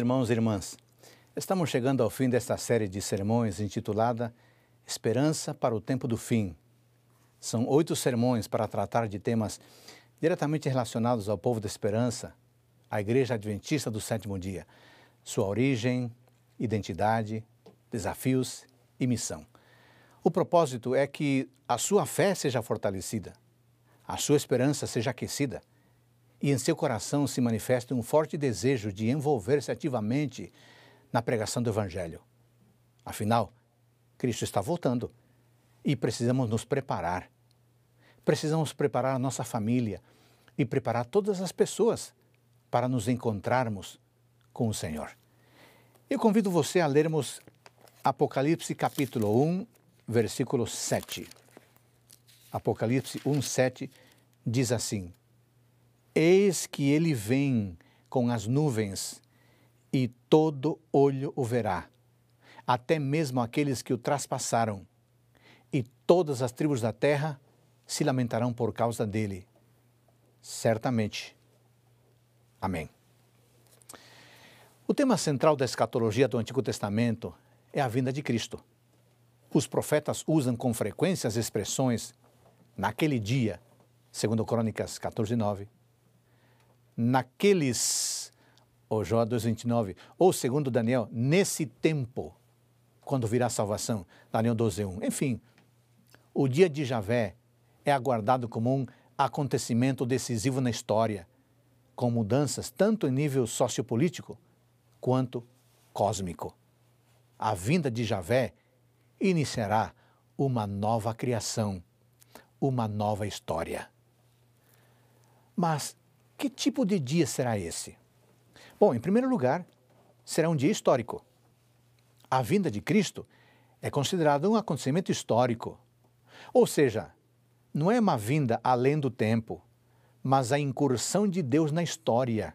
Irmãos e irmãs, estamos chegando ao fim desta série de sermões intitulada Esperança para o Tempo do Fim. São oito sermões para tratar de temas diretamente relacionados ao povo da esperança, à Igreja Adventista do Sétimo Dia, sua origem, identidade, desafios e missão. O propósito é que a sua fé seja fortalecida, a sua esperança seja aquecida e em seu coração se manifeste um forte desejo de envolver-se ativamente na pregação do Evangelho. Afinal, Cristo está voltando e precisamos nos preparar. Precisamos preparar a nossa família e preparar todas as pessoas para nos encontrarmos com o Senhor. Eu convido você a lermos Apocalipse capítulo 1, versículo 7. Apocalipse 1, 7 diz assim: Eis que ele vem com as nuvens, e todo olho o verá, até mesmo aqueles que o traspassaram, e todas as tribos da terra se lamentarão por causa dele. Certamente. Amém. O tema central da escatologia do Antigo Testamento é a vinda de Cristo. Os profetas usam com frequência as expressões naquele dia, segundo Crônicas 14, 9, naqueles, ou Jó 2,29, ou segundo Daniel, nesse tempo, quando virá a salvação, Daniel 12,1. Enfim, o dia de Javé é aguardado como um acontecimento decisivo na história, com mudanças tanto em nível sociopolítico quanto cósmico. A vinda de Javé iniciará uma nova criação, uma nova história. Mas que tipo de dia será esse? Bom, em primeiro lugar, será um dia histórico. A vinda de Cristo é considerada um acontecimento histórico. Ou seja, não é uma vinda além do tempo, mas a incursão de Deus na história.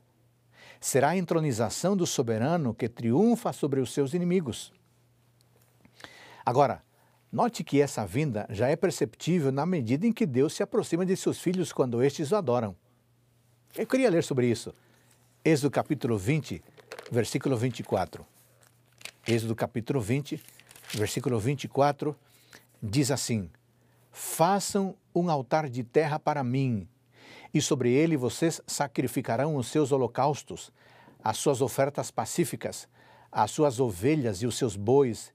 Será a entronização do soberano que triunfa sobre os seus inimigos. Agora, note que essa vinda já é perceptível na medida em que Deus se aproxima de seus filhos quando estes o adoram. Eu queria ler sobre isso. Êxodo capítulo 20, versículo 24. Êxodo capítulo 20, versículo 24, diz assim: Façam um altar de terra para mim, e sobre ele vocês sacrificarão os seus holocaustos, as suas ofertas pacíficas, as suas ovelhas e os seus bois,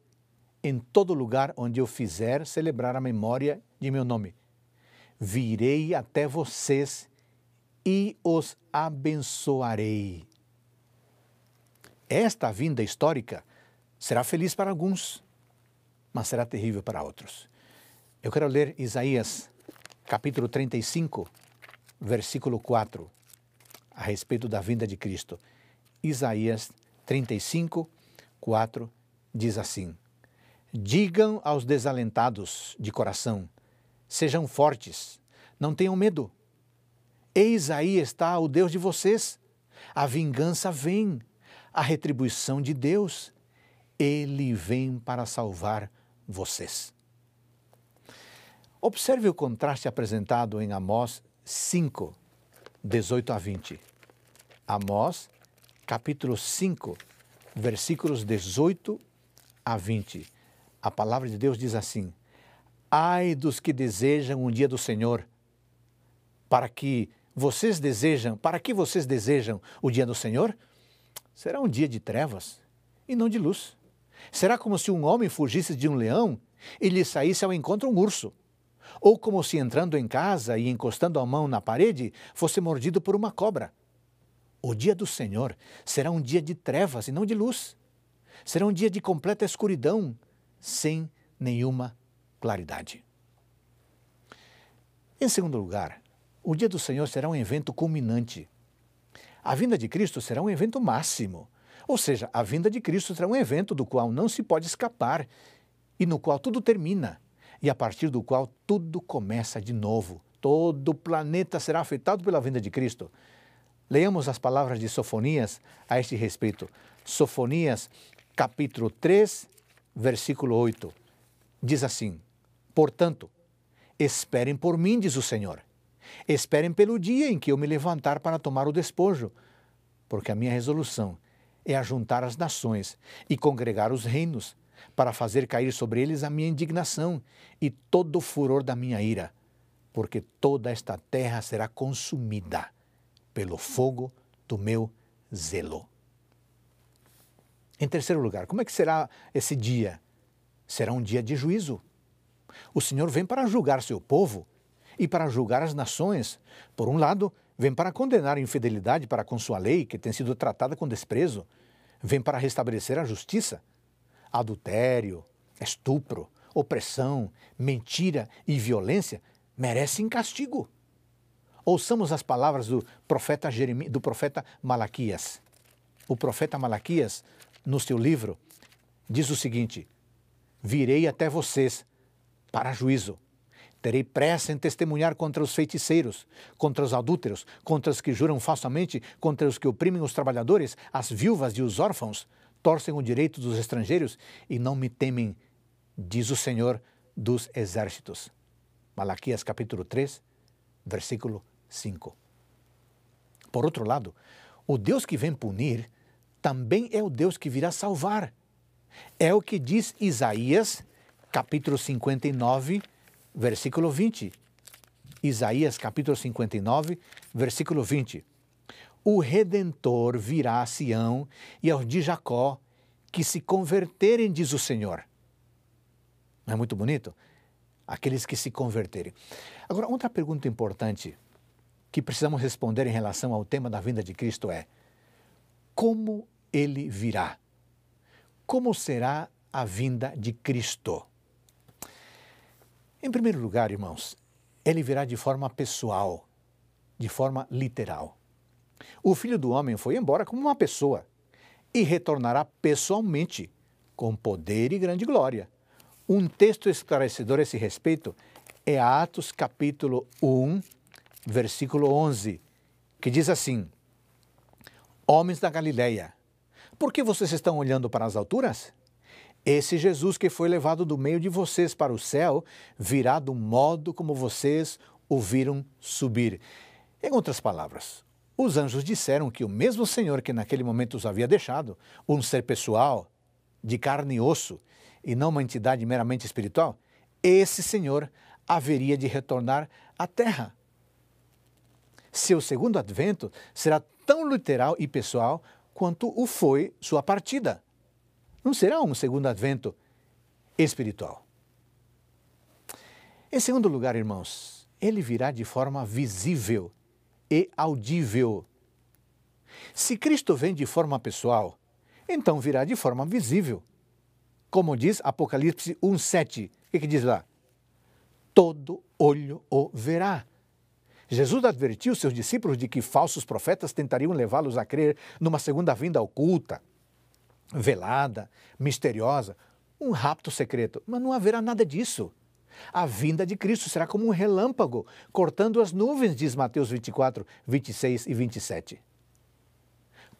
em todo lugar onde eu fizer celebrar a memória de meu nome. Virei até vocês e os abençoarei. Esta vinda histórica será feliz para alguns, mas será terrível para outros. Eu quero ler Isaías, capítulo 35, versículo 4, a respeito da vinda de Cristo. Isaías 35, 4 diz assim: Digam aos desalentados de coração, sejam fortes, não tenham medo Eis aí está o Deus de vocês. A vingança vem, a retribuição de Deus. Ele vem para salvar vocês. Observe o contraste apresentado em Amós 5, 18 a 20. Amós, capítulo 5, versículos 18 a 20. A palavra de Deus diz assim: Ai dos que desejam um dia do Senhor, para que vocês desejam, para que vocês desejam o dia do Senhor? Será um dia de trevas e não de luz. Será como se um homem fugisse de um leão e lhe saísse ao encontro um urso. Ou como se entrando em casa e encostando a mão na parede fosse mordido por uma cobra. O dia do Senhor será um dia de trevas e não de luz. Será um dia de completa escuridão, sem nenhuma claridade. Em segundo lugar, o dia do Senhor será um evento culminante. A vinda de Cristo será um evento máximo. Ou seja, a vinda de Cristo será um evento do qual não se pode escapar e no qual tudo termina e a partir do qual tudo começa de novo. Todo o planeta será afetado pela vinda de Cristo. Leamos as palavras de Sofonias a este respeito. Sofonias, capítulo 3, versículo 8. Diz assim: Portanto, esperem por mim, diz o Senhor Esperem pelo dia em que eu me levantar para tomar o despojo, porque a minha resolução é ajuntar as nações e congregar os reinos, para fazer cair sobre eles a minha indignação e todo o furor da minha ira, porque toda esta terra será consumida pelo fogo do meu zelo. Em terceiro lugar, como é que será esse dia? Será um dia de juízo. O Senhor vem para julgar seu povo e para julgar as nações. Por um lado, vem para condenar a infidelidade para com sua lei, que tem sido tratada com desprezo. Vem para restabelecer a justiça. Adultério, estupro, opressão, mentira e violência merecem castigo. Ouçamos as palavras do profeta, Jeremias, do profeta Malaquias. O profeta Malaquias, no seu livro, diz o seguinte: Virei até vocês para juízo. Terei pressa em testemunhar contra os feiticeiros, contra os adúlteros, contra os que juram falsamente, contra os que oprimem os trabalhadores, as viúvas e os órfãos, torcem o direito dos estrangeiros e não me temem, diz o Senhor dos exércitos. Malaquias capítulo 3, versículo 5. Por outro lado, o Deus que vem punir também é o Deus que virá salvar. É o que diz Isaías, capítulo 59, versículo 20. Isaías, capítulo 59, versículo 20. O Redentor virá a Sião e aos de Jacó, que se converterem, diz o Senhor. Não é muito bonito? Aqueles que se converterem. Agora, outra pergunta importante que precisamos responder em relação ao tema da vinda de Cristo é: como ele virá? Como será a vinda de Cristo? Em primeiro lugar, irmãos, ele virá de forma pessoal, de forma literal. O filho do homem foi embora como uma pessoa e retornará pessoalmente, com poder e grande glória. Um texto esclarecedor a esse respeito é Atos capítulo 1, versículo 11, que diz assim: Homens da Galileia, por que vocês estão olhando para as alturas? Esse Jesus que foi levado do meio de vocês para o céu virá do modo como vocês o viram subir. Em outras palavras, os anjos disseram que o mesmo Senhor que naquele momento os havia deixado, um ser pessoal, de carne e osso, e não uma entidade meramente espiritual, esse Senhor haveria de retornar à terra seu segundo advento será tão literal e pessoal quanto o foi sua partida. Não será um segundo advento espiritual. Em segundo lugar, irmãos, ele virá de forma visível e audível. Se Cristo vem de forma pessoal, então virá de forma visível. Como diz Apocalipse 1,7. O que, que diz lá? Todo olho o verá. Jesus advertiu seus discípulos de que falsos profetas tentariam levá-los a crer numa segunda vinda oculta, velada, misteriosa, um rapto secreto. Mas não haverá nada disso. A vinda de Cristo será como um relâmpago, cortando as nuvens, diz Mateus 24, 26 e 27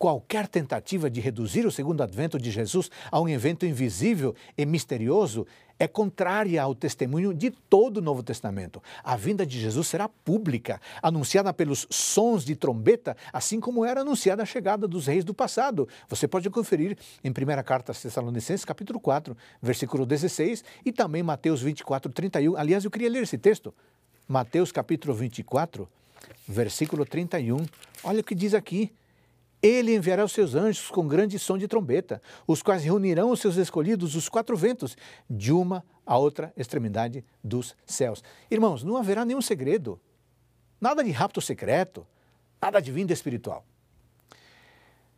qualquer tentativa de reduzir o segundo advento de Jesus a um evento invisível e misterioso é contrária ao testemunho de todo o Novo Testamento. A vinda de Jesus será pública, anunciada pelos sons de trombeta, assim como era anunciada a chegada dos reis do passado. Você pode conferir em 1 Carta aos Tessalonicenses, capítulo 4, versículo 16, e também Mateus 24, 31. Aliás, eu queria ler esse texto. Mateus capítulo 24, versículo 31. Olha o que diz aqui. Ele enviará os seus anjos com grande som de trombeta, os quais reunirão os seus escolhidos dos quatro ventos, de uma a outra extremidade dos céus. Irmãos, não haverá nenhum segredo, nada de rapto secreto, nada de vinda espiritual.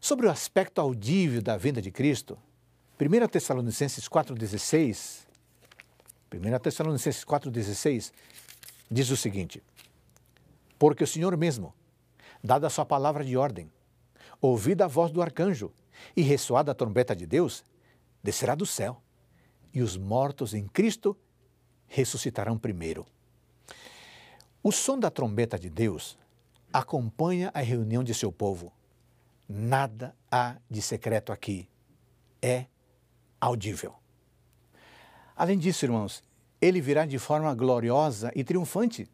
Sobre o aspecto audível da vinda de Cristo, 1 Tessalonicenses 4,16, 1 Tessalonicenses 4,16 diz o seguinte: Porque o Senhor mesmo, dada a sua palavra de ordem, ouvida a voz do arcanjo e ressoada a trombeta de Deus, descerá do céu, e os mortos em Cristo ressuscitarão primeiro. O som da trombeta de Deus acompanha a reunião de seu povo. Nada há de secreto aqui. É audível. Além disso, irmãos, ele virá de forma gloriosa e triunfante.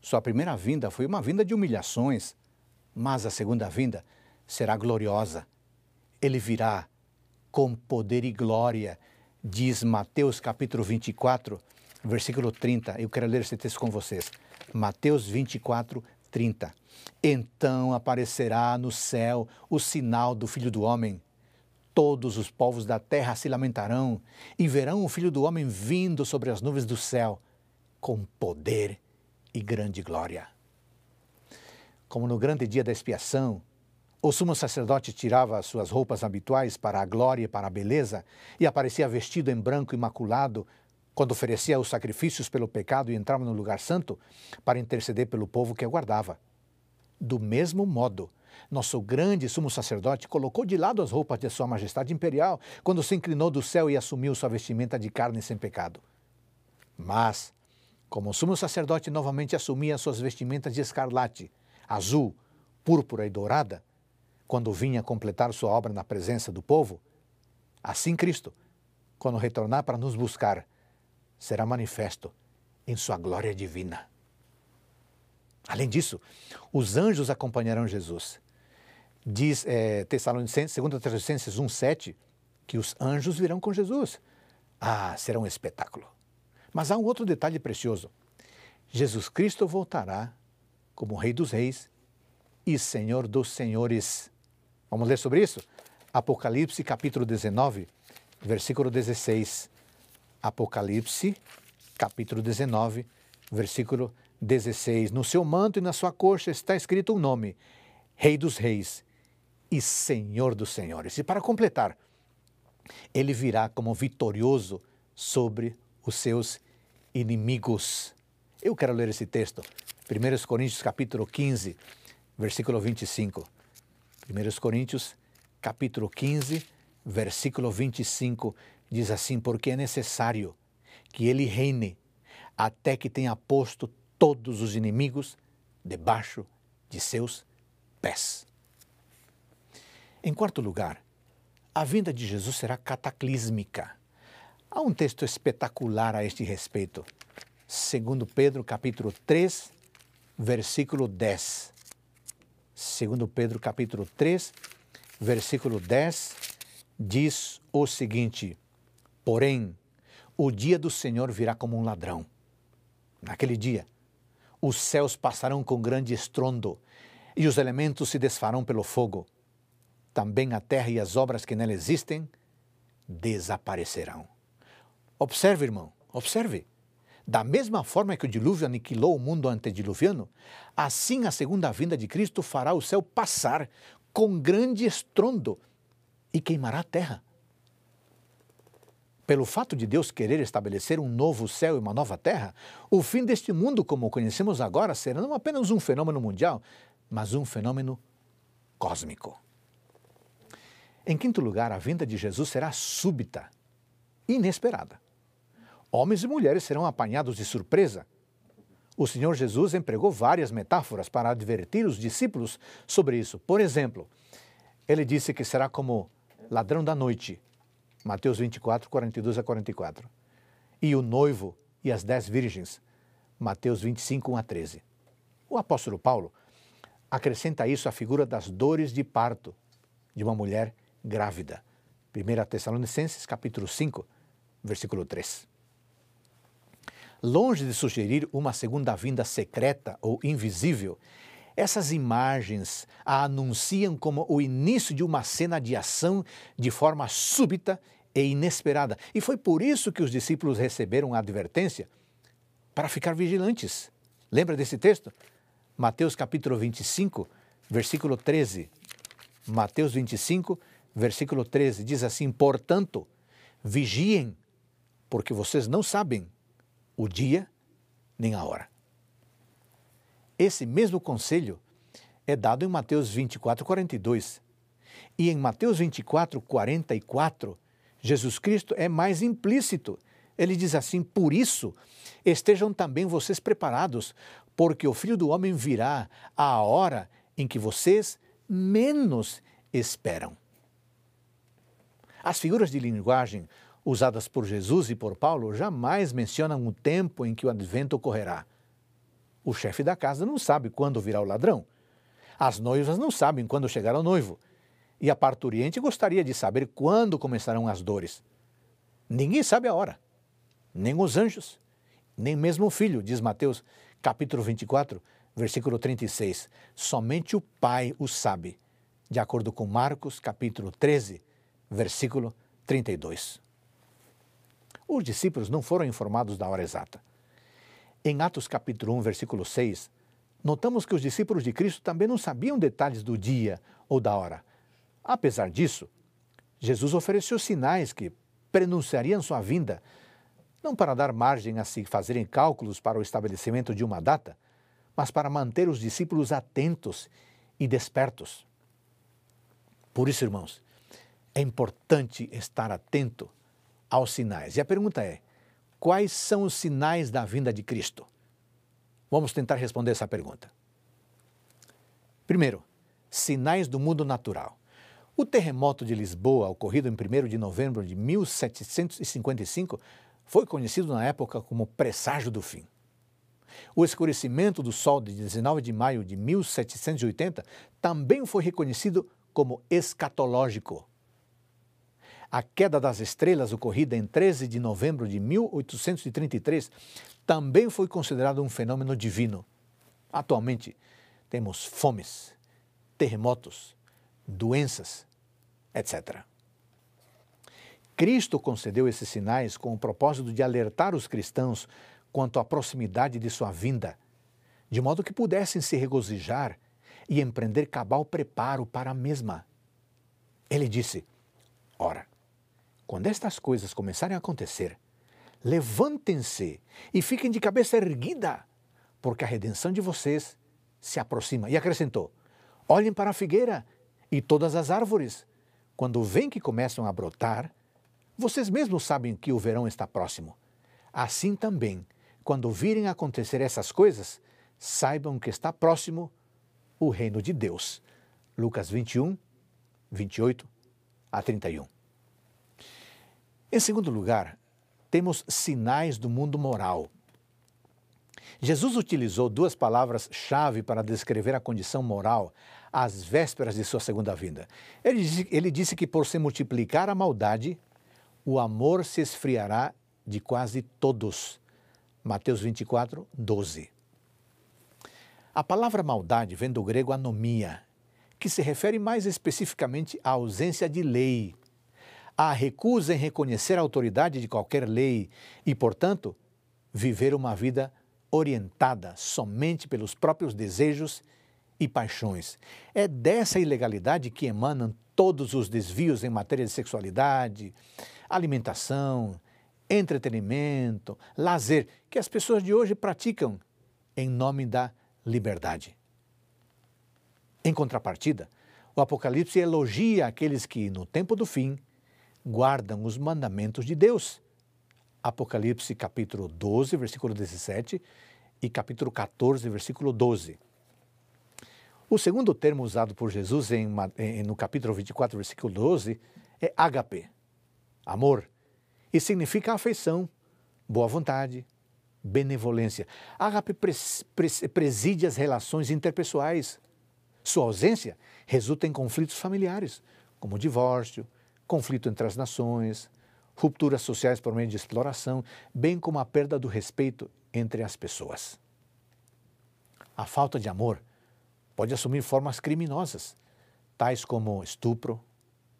Sua primeira vinda foi uma vinda de humilhações, mas a segunda vinda será gloriosa. ele virá com poder e glória, diz Mateus capítulo 24, versículo 30. Eu quero ler esse texto com vocês. Mateus 24, 30. Então aparecerá no céu o sinal do Filho do Homem. Todos os povos da terra se lamentarão e verão o Filho do Homem vindo sobre as nuvens do céu com poder e grande glória. Como no grande dia da expiação, o sumo sacerdote tirava suas roupas habituais para a glória e para a beleza e aparecia vestido em branco imaculado quando oferecia os sacrifícios pelo pecado e entrava no lugar santo para interceder pelo povo que aguardava. Do mesmo modo, nosso grande sumo sacerdote colocou de lado as roupas de Sua Majestade Imperial quando se inclinou do céu e assumiu sua vestimenta de carne sem pecado. Mas, como o sumo sacerdote novamente assumia suas vestimentas de escarlate, azul, púrpura e dourada, quando vinha completar sua obra na presença do povo, assim Cristo, quando retornar para nos buscar, será manifesto em sua glória divina. Além disso, os anjos acompanharão Jesus. Diz é, Tessalonicenses, 2 Tessalonicenses 1,7 que os anjos virão com Jesus. Ah, será um espetáculo. Mas há um outro detalhe precioso. Jesus Cristo voltará como Rei dos Reis e Senhor dos Senhores. Vamos ler sobre isso? Apocalipse capítulo 19, versículo 16. Apocalipse capítulo 19, versículo 16. No seu manto e na sua coxa está escrito um nome: Rei dos Reis e Senhor dos Senhores. E para completar, ele virá como vitorioso sobre os seus inimigos. Eu quero ler esse texto. 1 Coríntios capítulo 15, versículo 25. 1 Coríntios capítulo 15, versículo 25 diz assim: Porque é necessário que ele reine até que tenha posto todos os inimigos debaixo de seus pés. Em quarto lugar, a vinda de Jesus será cataclísmica. Há um texto espetacular a este respeito. Segundo Pedro, capítulo 3, versículo 10. Segundo Pedro, capítulo 3, versículo 10, diz o seguinte: Porém, o dia do Senhor virá como um ladrão. Naquele dia, os céus passarão com grande estrondo e os elementos se desfarão pelo fogo. Também a terra e as obras que nela existem desaparecerão. Observe, irmão, observe. Da mesma forma que o dilúvio aniquilou o mundo antediluviano, assim a segunda vinda de Cristo fará o céu passar com grande estrondo e queimará a terra. Pelo fato de Deus querer estabelecer um novo céu e uma nova terra, o fim deste mundo como o conhecemos agora será não apenas um fenômeno mundial, mas um fenômeno cósmico. Em quinto lugar, a vinda de Jesus será súbita, inesperada homens e mulheres serão apanhados de surpresa. O Senhor Jesus empregou várias metáforas para advertir os discípulos sobre isso. Por exemplo, ele disse que será como ladrão da noite, Mateus 24, 42 a 44. E o noivo e as dez virgens, Mateus 25, 1 a 13. O apóstolo Paulo acrescenta isso a figura das dores de parto de uma mulher grávida. 1 Tessalonicenses, capítulo 5, versículo 3. Longe de sugerir uma segunda vinda secreta ou invisível, essas imagens a anunciam como o início de uma cena de ação de forma súbita e inesperada. E foi por isso que os discípulos receberam a advertência para ficar vigilantes. Lembra desse texto? Mateus capítulo 25, versículo 13. Mateus 25, versículo 13 diz assim: Portanto, vigiem, porque vocês não sabem o dia nem a hora. Esse mesmo conselho é dado em Mateus 24, 42. E em Mateus 24, 44, Jesus Cristo é mais implícito. Ele diz assim: Por isso, estejam também vocês preparados, porque o filho do homem virá à hora em que vocês menos esperam. As figuras de linguagem usadas por Jesus e por Paulo jamais mencionam o tempo em que o advento ocorrerá. O chefe da casa não sabe quando virá o ladrão. As noivas não sabem quando chegará o noivo. e a parturiente gostaria de saber quando começarão as dores. Ninguém sabe a hora, nem os anjos, nem mesmo o filho, diz Mateus capítulo 24, versículo 36. Somente o Pai o sabe, de acordo com Marcos capítulo 13, versículo 32. Os discípulos não foram informados da hora exata. Em Atos capítulo 1, versículo 6, notamos que os discípulos de Cristo também não sabiam detalhes do dia ou da hora. Apesar disso, Jesus ofereceu sinais que prenunciariam sua vinda, não para dar margem a se fazerem cálculos para o estabelecimento de uma data, mas para manter os discípulos atentos e despertos. Por isso, irmãos, é importante estar atento aos sinais. E a pergunta é: quais são os sinais da vinda de Cristo? Vamos tentar responder essa pergunta. Primeiro, sinais do mundo natural. O terremoto de Lisboa, ocorrido em 1 de novembro de 1755, foi conhecido na época como presságio do fim. O escurecimento do Sol de 19 de maio de 1780 também foi reconhecido como escatológico. A queda das estrelas, ocorrida em 13 de novembro de 1833, também foi considerado um fenômeno divino. Atualmente, temos fomes, terremotos, doenças, etc. Cristo concedeu esses sinais com o propósito de alertar os cristãos quanto à proximidade de sua vinda, de modo que pudessem se regozijar e empreender cabal preparo para a mesma. Ele disse: Ora, quando estas coisas começarem a acontecer, levantem-se e fiquem de cabeça erguida, porque a redenção de vocês se aproxima. E acrescentou: Olhem para a figueira e todas as árvores. Quando veem que começam a brotar, vocês mesmos sabem que o verão está próximo. Assim também, quando virem acontecer essas coisas, saibam que está próximo o reino de Deus. Lucas 21, 28 a 31. Em segundo lugar, temos sinais do mundo moral. Jesus utilizou duas palavras-chave para descrever a condição moral às vésperas de sua segunda vinda. Ele disse, ele disse que por se multiplicar a maldade, o amor se esfriará de quase todos. Mateus 24, 12. A palavra maldade vem do grego anomia, que se refere mais especificamente à ausência de lei, à recusa em reconhecer a autoridade de qualquer lei e, portanto, viver uma vida orientada somente pelos próprios desejos e paixões. É dessa ilegalidade que emanam todos os desvios em matéria de sexualidade, alimentação, entretenimento, lazer que as pessoas de hoje praticam em nome da liberdade. Em contrapartida, o Apocalipse elogia aqueles que, no tempo do fim, guardam os mandamentos de Deus. Apocalipse capítulo 12, versículo 17 e capítulo 14, versículo 12. O segundo termo usado por Jesus em, em, no capítulo 24, versículo 12, é agape, amor, e significa afeição, boa vontade, benevolência. Pres, preside as relações interpessoais. Sua ausência resulta em conflitos familiares, como divórcio, conflito entre as nações, rupturas sociais por meio de exploração, bem como a perda do respeito entre as pessoas. A falta de amor pode assumir formas criminosas, tais como estupro,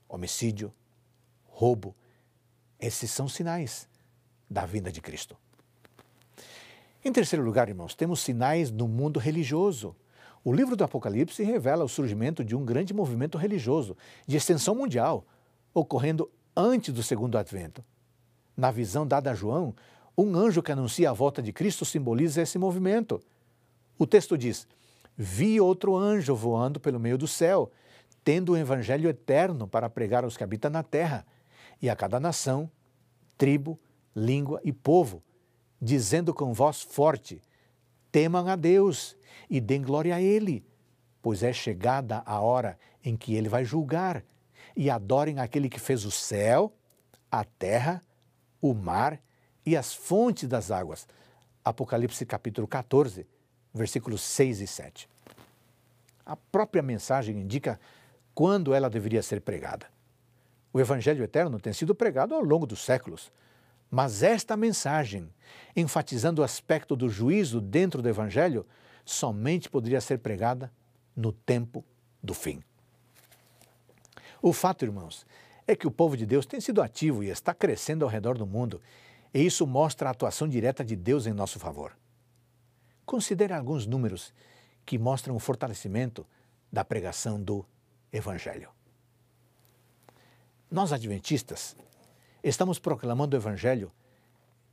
homicídio, roubo. Esses são sinais da vinda de Cristo. Em terceiro lugar, irmãos, temos sinais no mundo religioso. O livro do Apocalipse revela o surgimento de um grande movimento religioso de extensão mundial, ocorrendo antes do segundo advento. Na visão dada a João, um anjo que anuncia a volta de Cristo simboliza esse movimento. O texto diz: vi outro anjo voando pelo meio do céu, tendo o evangelho eterno para pregar aos que habitam na terra, e a cada nação, tribo, língua e povo, dizendo com voz forte: Temam a Deus e deem glória a Ele, pois é chegada a hora em que Ele vai julgar, e adorem aquele que fez o céu, a terra, o mar e as fontes das águas. Apocalipse capítulo 14, versículos 6 e 7. A própria mensagem indica quando ela deveria ser pregada. O Evangelho eterno tem sido pregado ao longo dos séculos, mas esta mensagem, enfatizando o aspecto do juízo dentro do Evangelho, somente poderia ser pregada no tempo do fim. O fato, irmãos, é que o povo de Deus tem sido ativo e está crescendo ao redor do mundo, e isso mostra a atuação direta de Deus em nosso favor. Considere alguns números que mostram o fortalecimento da pregação do Evangelho. Nós, adventistas, estamos proclamando o Evangelho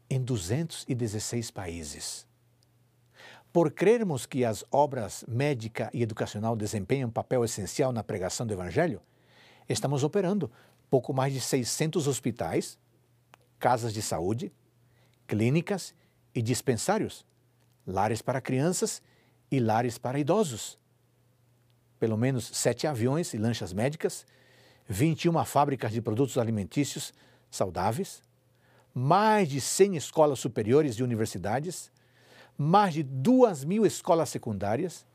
em 216 países. Por crermos que as obras médica e educacional desempenham um papel essencial na pregação do Evangelho, estamos operando pouco mais de 600 hospitais, casas de saúde, clínicas e dispensários, lares para crianças e lares para idosos. Pelo menos sete aviões e lanchas médicas, 21 fábricas de produtos alimentícios saudáveis, mais de 100 escolas superiores e universidades, mais de 2 mil escolas secundárias,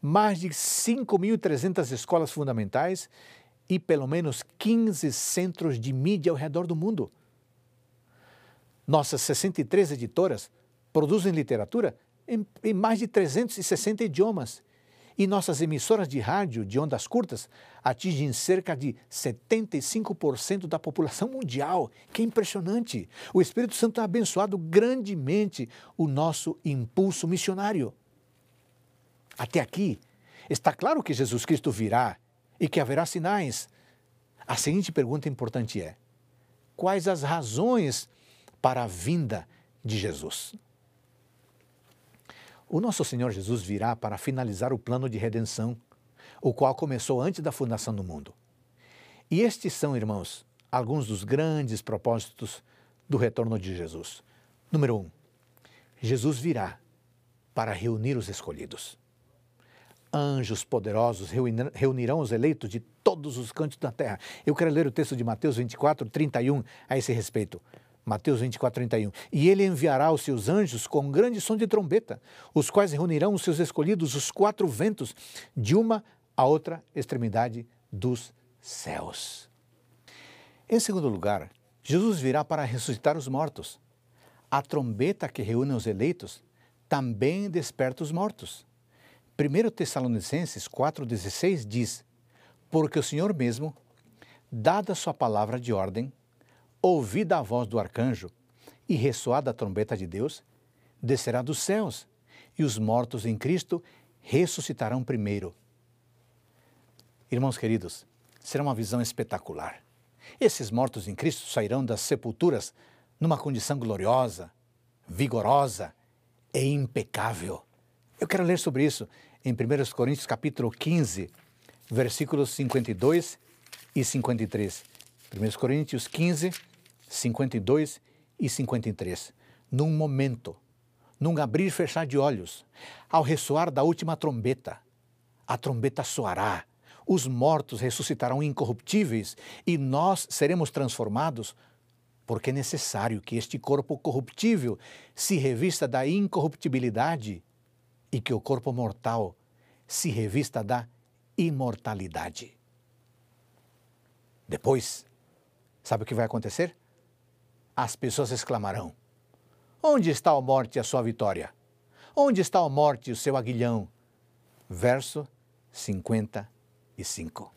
mais de 5.300 escolas fundamentais e pelo menos 15 centros de mídia ao redor do mundo. Nossas 63 editoras produzem literatura em, em mais de 360 idiomas e nossas emissoras de rádio de ondas curtas atingem cerca de 75% da população mundial. Que impressionante! O Espírito Santo tem abençoado grandemente o nosso impulso missionário. Até aqui, está claro que Jesus Cristo virá e que haverá sinais. A seguinte pergunta importante é: quais as razões para a vinda de Jesus? O nosso Senhor Jesus virá para finalizar o plano de redenção, o qual começou antes da fundação do mundo. E estes são, irmãos, alguns dos grandes propósitos do retorno de Jesus. Número um, Jesus virá para reunir os escolhidos. Anjos poderosos reunirão os eleitos de todos os cantos da terra. Eu quero ler o texto de Mateus 24, 31 a esse respeito. Mateus 24, 31. E ele enviará os seus anjos com um grande som de trombeta, os quais reunirão os seus escolhidos, os quatro ventos, de uma a outra extremidade dos céus. Em segundo lugar, Jesus virá para ressuscitar os mortos. A trombeta que reúne os eleitos também desperta os mortos. 1 Tessalonicenses 4,16 diz: Porque o Senhor mesmo, dada sua palavra de ordem, ouvida a voz do arcanjo e ressoada a trombeta de Deus, descerá dos céus, e os mortos em Cristo ressuscitarão primeiro. Irmãos queridos, será uma visão espetacular. Esses mortos em Cristo sairão das sepulturas numa condição gloriosa, vigorosa e impecável. Eu quero ler sobre isso em 1 Coríntios capítulo 15, versículos 52 e 53. 1 Coríntios 15, 52 e 53. Num momento, num abrir e fechar de olhos, ao ressoar da última trombeta, a trombeta soará, os mortos ressuscitarão incorruptíveis e nós seremos transformados, porque é necessário que este corpo corruptível se revista da incorruptibilidade e que o corpo mortal se revista da imortalidade. Depois, sabe o que vai acontecer? as pessoas exclamarão: Onde está a morte e a sua vitória? Onde está a morte e o seu aguilhão? Verso 55.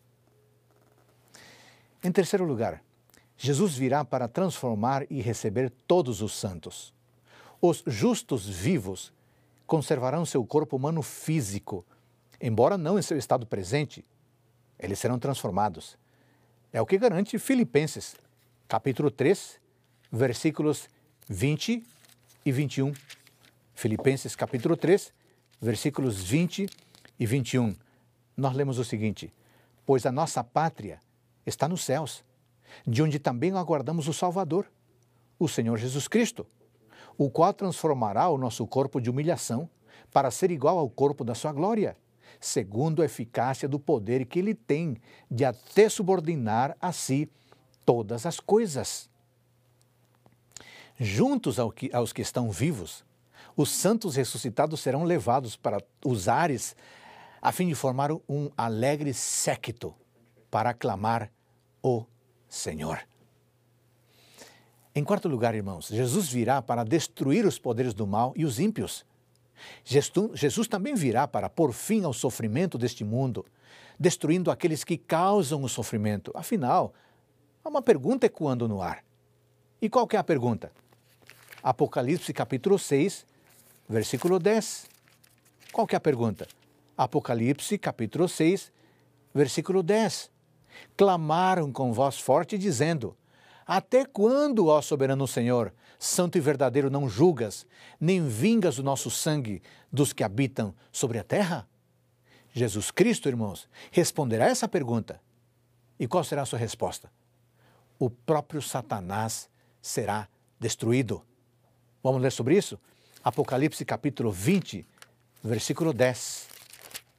Em terceiro lugar, Jesus virá para transformar e receber todos os santos. Os justos vivos conservarão seu corpo humano físico, embora não em seu estado presente. Eles serão transformados. É o que garante Filipenses, capítulo 3, versículos 20 e 21. Filipenses capítulo 3, versículos 20 e 21. Nós lemos o seguinte: Pois a nossa pátria está nos céus, de onde também aguardamos o Salvador, o Senhor Jesus Cristo, o qual transformará o nosso corpo de humilhação para ser igual ao corpo da sua glória, segundo a eficácia do poder que ele tem de até subordinar a si todas as coisas juntos aos que estão vivos, os santos ressuscitados serão levados para os ares a fim de formar um alegre séquito para aclamar o Senhor. Em quarto lugar, irmãos, Jesus virá para destruir os poderes do mal e os ímpios. Jesus também virá para pôr fim ao sofrimento deste mundo, destruindo aqueles que causam o sofrimento. Afinal, há uma pergunta ecoando no ar. E qual é a pergunta? Apocalipse capítulo 6, versículo 10. Qual é a pergunta? Apocalipse capítulo 6, versículo 10. Clamaram com voz forte, dizendo: Até quando, ó soberano Senhor, santo e verdadeiro, não julgas, nem vingas o nosso sangue dos que habitam sobre a terra? Jesus Cristo, irmãos, responderá essa pergunta. E qual será a sua resposta? O próprio Satanás será destruído. Vamos ler sobre isso? Apocalipse capítulo 20, versículo 10.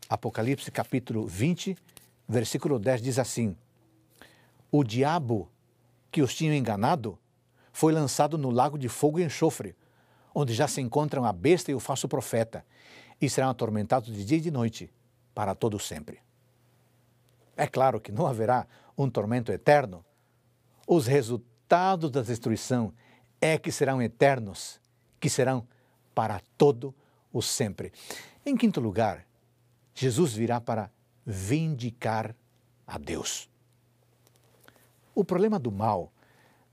Apocalipse capítulo 20, versículo 10 diz assim: O diabo que os tinha enganado foi lançado no lago de fogo e enxofre, onde já se encontram a besta e o falso profeta, e serão atormentados de dia e de noite, para todo sempre. É claro que não haverá um tormento eterno. Os resultados da destruição é que serão eternos, que serão para todo o sempre. Em quinto lugar, Jesus virá para vindicar a Deus. O problema do mal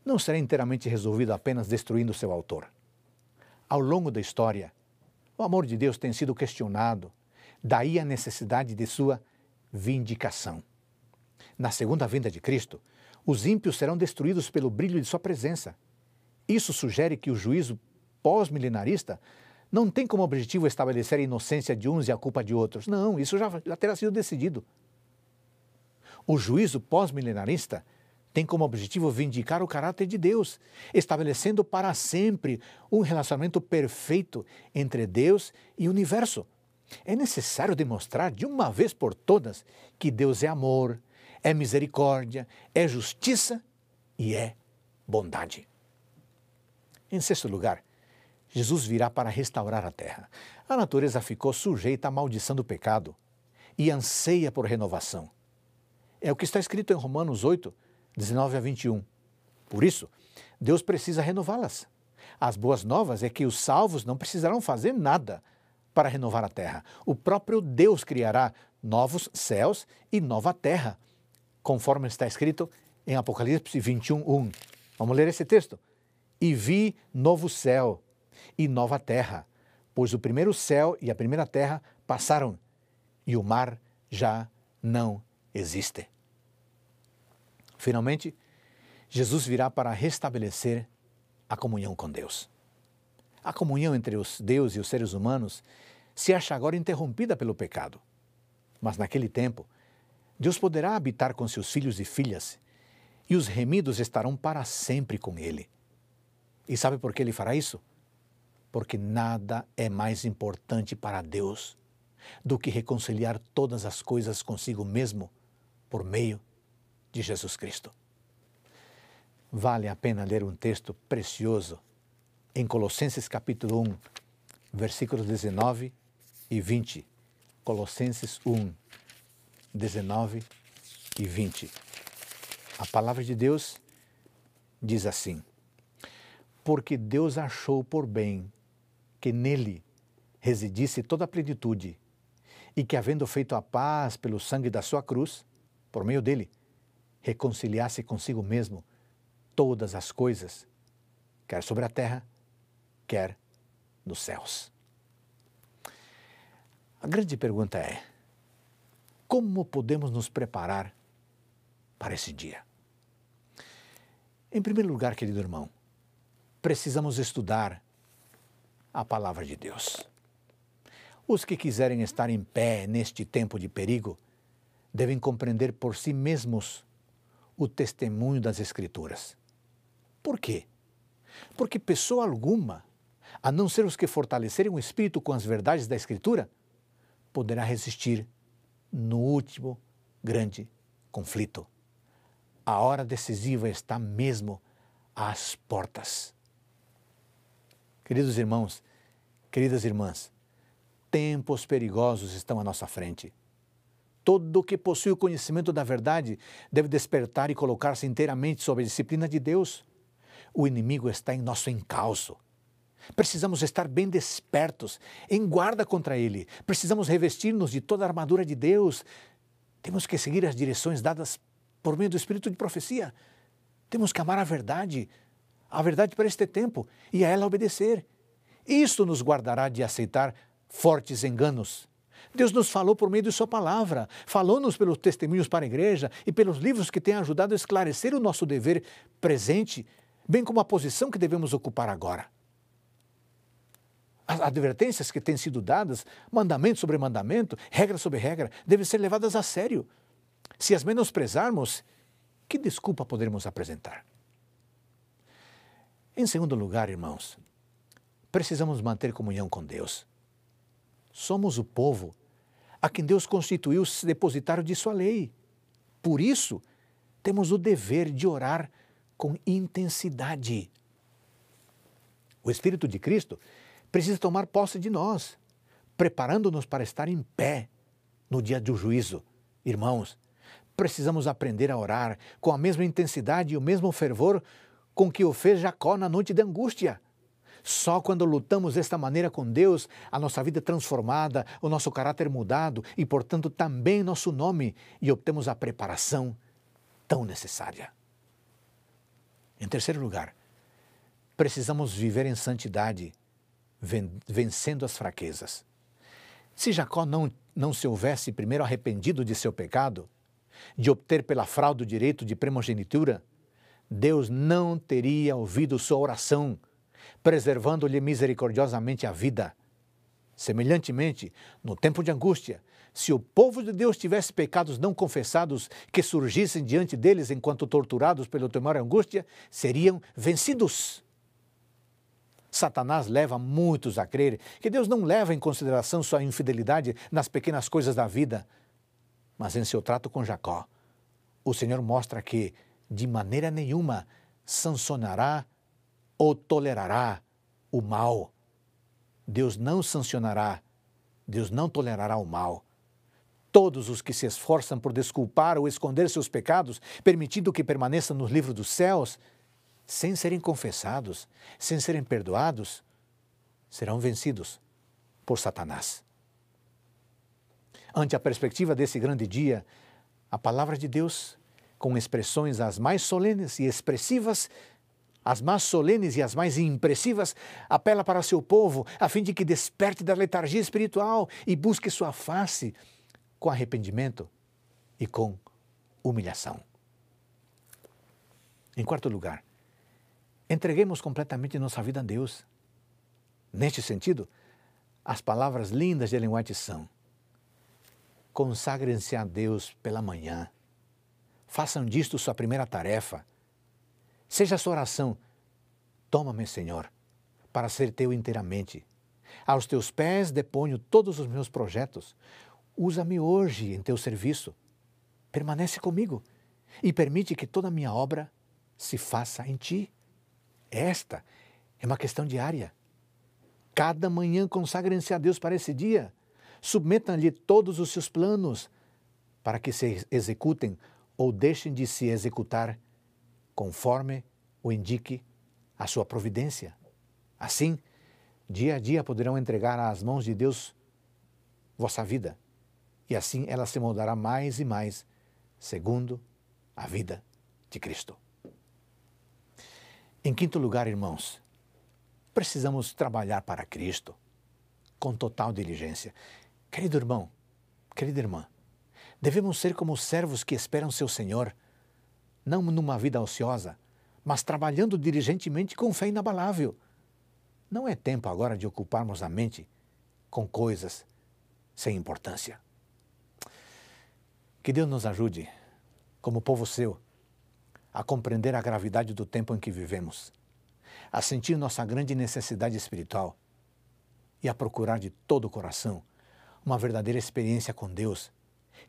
não será inteiramente resolvido apenas destruindo seu autor. Ao longo da história, o amor de Deus tem sido questionado, daí a necessidade de sua vindicação. Na segunda vinda de Cristo, os ímpios serão destruídos pelo brilho de sua presença. Isso sugere que o juízo pós-milenarista não tem como objetivo estabelecer a inocência de uns e a culpa de outros. Não, isso já, já terá sido decidido. O juízo pós-milenarista tem como objetivo vindicar o caráter de Deus, estabelecendo para sempre um relacionamento perfeito entre Deus e o universo. É necessário demonstrar de uma vez por todas que Deus é amor, é misericórdia, é justiça e é bondade. Em sexto lugar, Jesus virá para restaurar a terra. A natureza ficou sujeita à maldição do pecado e anseia por renovação. É o que está escrito em Romanos 8, 19 a 21. Por isso, Deus precisa renová-las. As boas novas é que os salvos não precisarão fazer nada para renovar a terra. O próprio Deus criará novos céus e nova terra, conforme está escrito em Apocalipse 21, 1. Vamos ler esse texto. E vi novo céu e nova terra, pois o primeiro céu e a primeira terra passaram e o mar já não existe. Finalmente, Jesus virá para restabelecer a comunhão com Deus. A comunhão entre os Deus e os seres humanos se acha agora interrompida pelo pecado. Mas naquele tempo, Deus poderá habitar com seus filhos e filhas, e os remidos estarão para sempre com Ele. E sabe por que Ele fará isso? porque nada é mais importante para Deus do que reconciliar todas as coisas consigo mesmo por meio de Jesus Cristo. Vale a pena ler um texto precioso em Colossenses capítulo 1, versículos 19 e 20. Colossenses 1, 19 e 20. A palavra de Deus diz assim: Porque Deus achou por bem que nele residisse toda a plenitude, e que, havendo feito a paz pelo sangue da sua cruz, por meio dele, reconciliasse consigo mesmo todas as coisas, quer sobre a terra, quer nos céus. A grande pergunta é: como podemos nos preparar para esse dia? Em primeiro lugar, querido irmão, precisamos estudar a palavra de Deus. Os que quiserem estar em pé neste tempo de perigo devem compreender por si mesmos o testemunho das Escrituras. Por quê? Porque pessoa alguma, a não ser os que fortalecerem o espírito com as verdades da Escritura, poderá resistir no último grande conflito. A hora decisiva está mesmo às portas. Queridos irmãos, queridas irmãs, tempos perigosos estão à nossa frente. Todo que possui o conhecimento da verdade deve despertar e colocar-se inteiramente sob a disciplina de Deus. O inimigo está em nosso encalço. Precisamos estar bem despertos, em guarda contra ele. Precisamos revestir-nos de toda a armadura de Deus. Temos que seguir as direções dadas por meio do espírito de profecia. Temos que amar a verdade, a verdade para este tempo e a ela obedecer. Isto nos guardará de aceitar fortes enganos. Deus nos falou por meio de Sua palavra, falou-nos pelos testemunhos para a igreja e pelos livros que têm ajudado a esclarecer o nosso dever presente, bem como a posição que devemos ocupar agora. As advertências que têm sido dadas, mandamento sobre mandamento, regra sobre regra, devem ser levadas a sério. Se as menosprezarmos, que desculpa poderemos apresentar? Em segundo lugar, irmãos, precisamos manter comunhão com Deus. Somos o povo a quem Deus constituiu depositário de sua lei. Por isso, temos o dever de orar com intensidade. O Espírito de Cristo precisa tomar posse de nós, preparando-nos para estar em pé no dia do juízo. Irmãos, precisamos aprender a orar com a mesma intensidade e o mesmo fervor com que o fez Jacó na noite de angústia. Só quando lutamos desta maneira com Deus, a nossa vida é transformada, o nosso caráter mudado e, portanto, também nosso nome, e obtemos a preparação tão necessária. Em terceiro lugar, precisamos viver em santidade, vencendo as fraquezas. Se Jacó não, não se houvesse primeiro arrependido de seu pecado, de obter pela fraude o direito de primogenitura, Deus não teria ouvido sua oração preservando-lhe misericordiosamente a vida. Semelhantemente, no tempo de angústia, se o povo de Deus tivesse pecados não confessados que surgissem diante deles enquanto torturados pelo temor e angústia, seriam vencidos. Satanás leva muitos a crer que Deus não leva em consideração sua infidelidade nas pequenas coisas da vida. Mas em seu trato com Jacó, o Senhor mostra que, de maneira nenhuma, sancionará ou tolerará o mal. Deus não sancionará, Deus não tolerará o mal. Todos os que se esforçam por desculpar ou esconder seus pecados, permitindo que permaneçam nos livros dos céus, sem serem confessados, sem serem perdoados, serão vencidos por Satanás. Ante a perspectiva desse grande dia, a palavra de Deus, com expressões as mais solenes e expressivas, as mais solenes e as mais impressivas, apela para seu povo a fim de que desperte da letargia espiritual e busque sua face com arrependimento e com humilhação. Em quarto lugar, entreguemos completamente nossa vida a Deus. Neste sentido, as palavras lindas de Ellen White são: consagrem-se a Deus pela manhã, façam disto sua primeira tarefa Seja a sua oração: Toma-me, Senhor, para ser teu inteiramente. Aos teus pés deponho todos os meus projetos. Usa-me hoje em teu serviço. Permanece comigo e permite que toda a minha obra se faça em ti. Esta é uma questão diária. Cada manhã consagrem-se a Deus para esse dia. Submetam-lhe todos os seus planos para que se executem ou deixem de se executar conforme o indique a sua providência. Assim, dia a dia poderão entregar às mãos de Deus vossa vida, e assim ela se moldará mais e mais segundo a vida de Cristo. Em quinto lugar, irmãos, precisamos trabalhar para Cristo com total diligência. Querido irmão, querida irmã, devemos ser como servos que esperam seu Senhor não numa vida ociosa, mas trabalhando diligentemente com fé inabalável. Não é tempo agora de ocuparmos a mente com coisas sem importância. Que Deus nos ajude, como povo seu, a compreender a gravidade do tempo em que vivemos, a sentir nossa grande necessidade espiritual e a procurar de todo o coração uma verdadeira experiência com Deus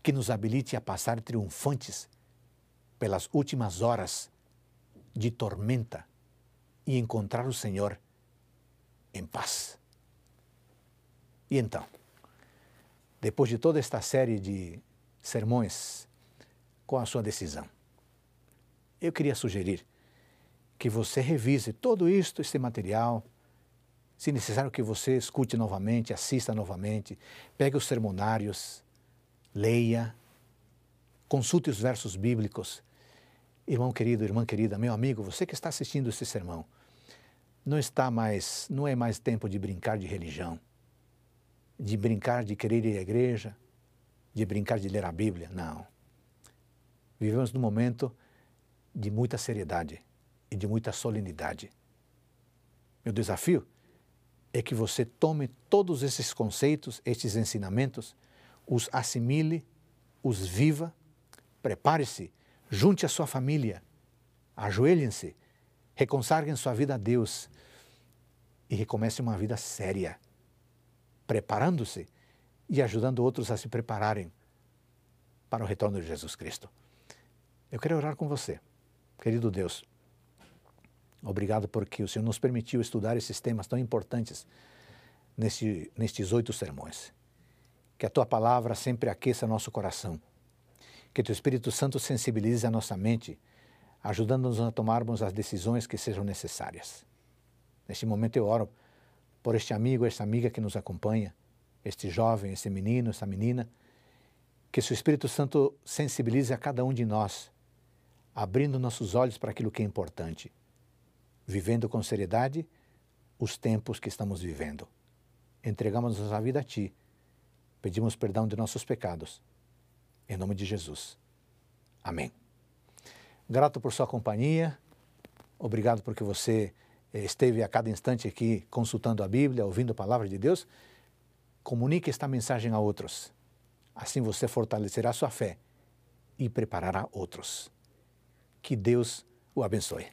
que nos habilite a passar triunfantes pelas últimas horas de tormenta e encontrar o Senhor em paz. E então, depois de toda esta série de sermões. Qual a sua decisão? Eu queria sugerir que você revise todo isto, este material. Se necessário que você escute novamente, assista novamente, pegue os sermonários, leia, consulte os versos bíblicos. Irmão querido, irmã querida, meu amigo, você que está assistindo esse sermão, não está mais, não é mais tempo de brincar de religião, de brincar de querer ir à igreja, de brincar de ler a Bíblia, não. Vivemos num momento de muita seriedade e de muita solenidade. Meu desafio é que você tome todos esses conceitos, estes ensinamentos, os assimile, os viva, prepare-se, junte a sua família, ajoelhem-se, reconsagrem sua vida a Deus e recomece uma vida séria, preparando-se e ajudando outros a se prepararem para o retorno de Jesus Cristo. Eu quero orar com você, querido Deus. Obrigado porque o Senhor nos permitiu estudar esses temas tão importantes neste, nestes oito sermões. Que a tua palavra sempre aqueça nosso coração. Que teu Espírito Santo sensibilize a nossa mente, ajudando-nos a tomarmos as decisões que sejam necessárias. Neste momento eu oro por este amigo, esta amiga que nos acompanha, este jovem, este menino, esta menina, que o Espírito Santo sensibilize a cada um de nós, abrindo nossos olhos para aquilo que é importante, vivendo com seriedade os tempos que estamos vivendo. Entregamos nossa vida a Ti, pedimos perdão de nossos pecados. Em nome de Jesus. Amém. Grato por sua companhia, obrigado porque você eh, esteve a cada instante aqui consultando a Bíblia, ouvindo a palavra de Deus, comunique esta mensagem a outros. Assim você fortalecerá sua fé e preparará outros. Que Deus o abençoe.